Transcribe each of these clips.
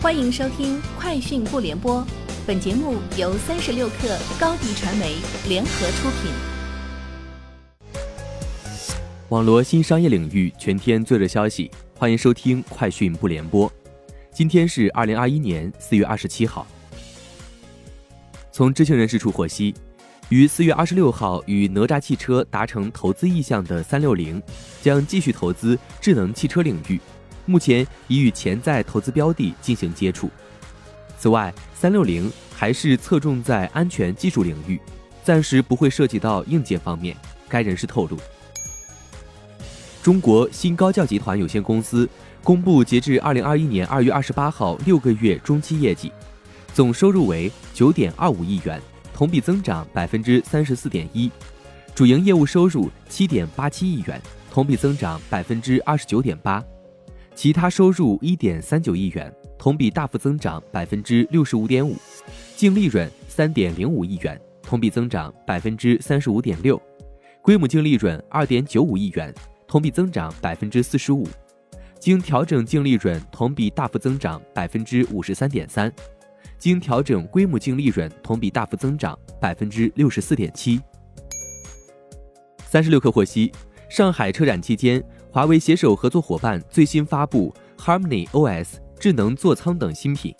欢迎收听《快讯不联播》，本节目由三十六克高低传媒联合出品。网罗新商业领域全天最热消息，欢迎收听《快讯不联播》。今天是二零二一年四月二十七号。从知情人士处获悉，于四月二十六号与哪吒汽车达成投资意向的三六零，将继续投资智能汽车领域。目前已与潜在投资标的进行接触。此外，三六零还是侧重在安全技术领域，暂时不会涉及到硬件方面。该人士透露，中国新高教集团有限公司公布截至二零二一年二月二十八号六个月中期业绩，总收入为九点二五亿元，同比增长百分之三十四点一；主营业务收入七点八七亿元，同比增长百分之二十九点八。其他收入一点三九亿元，同比大幅增长百分之六十五点五，净利润三点零五亿元，同比增长百分之三十五点六，规模净利润二点九五亿元，同比增长百分之四十五，经调整净利润同比大幅增长百分之五十三点三，经调整规模净利润同比大幅增长百分之六十四点七。三十六氪获悉，上海车展期间。华为携手合作伙伴最新发布 Harmony OS 智能座舱等新品。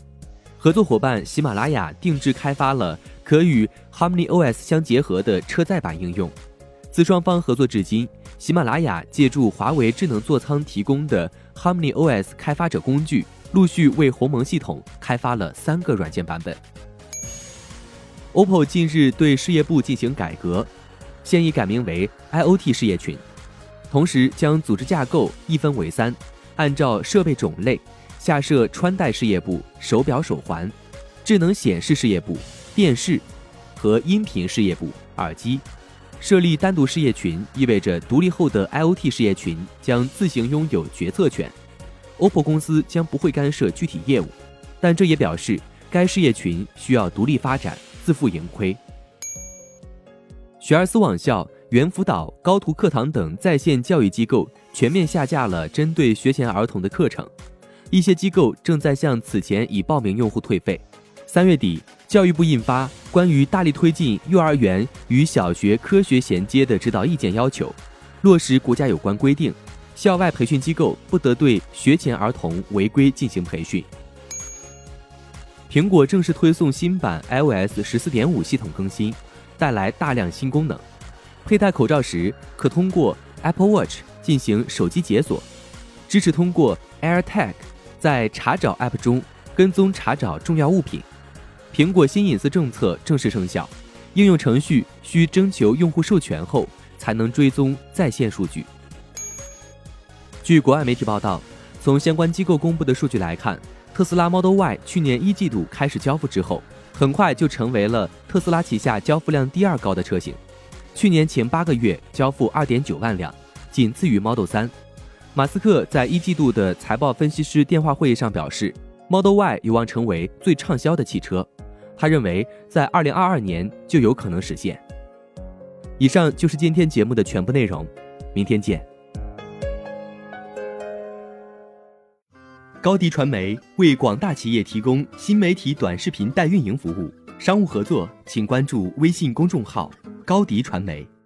合作伙伴喜马拉雅定制开发了可与 Harmony OS 相结合的车载版应用。自双方合作至今，喜马拉雅借助华为智能座舱提供的 Harmony OS 开发者工具，陆续为鸿蒙系统开发了三个软件版本。OPPO 近日对事业部进行改革，现已改名为 IoT 事业群。同时将组织架构一分为三，按照设备种类下设穿戴事业部、手表手环、智能显示事业部、电视和音频事业部、耳机。设立单独事业群意味着独立后的 IOT 事业群将自行拥有决策权。OPPO 公司将不会干涉具体业务，但这也表示该事业群需要独立发展，自负盈亏。学而思网校。猿辅导、高途课堂等在线教育机构全面下架了针对学前儿童的课程，一些机构正在向此前已报名用户退费。三月底，教育部印发《关于大力推进幼儿园与小学科学衔接的指导意见》，要求落实国家有关规定，校外培训机构不得对学前儿童违规进行培训。苹果正式推送新版 iOS 十四点五系统更新，带来大量新功能。佩戴口罩时，可通过 Apple Watch 进行手机解锁，支持通过 AirTag 在查找 App 中跟踪查找重要物品。苹果新隐私政策正式生效，应用程序需征求用户授权后才能追踪在线数据。据国外媒体报道，从相关机构公布的数据来看，特斯拉 Model Y 去年一季度开始交付之后，很快就成为了特斯拉旗下交付量第二高的车型。去年前八个月交付二点九万辆，仅次于 Model 3。马斯克在一季度的财报分析师电话会议上表示，Model Y 有望成为最畅销的汽车。他认为在二零二二年就有可能实现。以上就是今天节目的全部内容，明天见。高迪传媒为广大企业提供新媒体短视频代运营服务，商务合作请关注微信公众号。高迪传媒。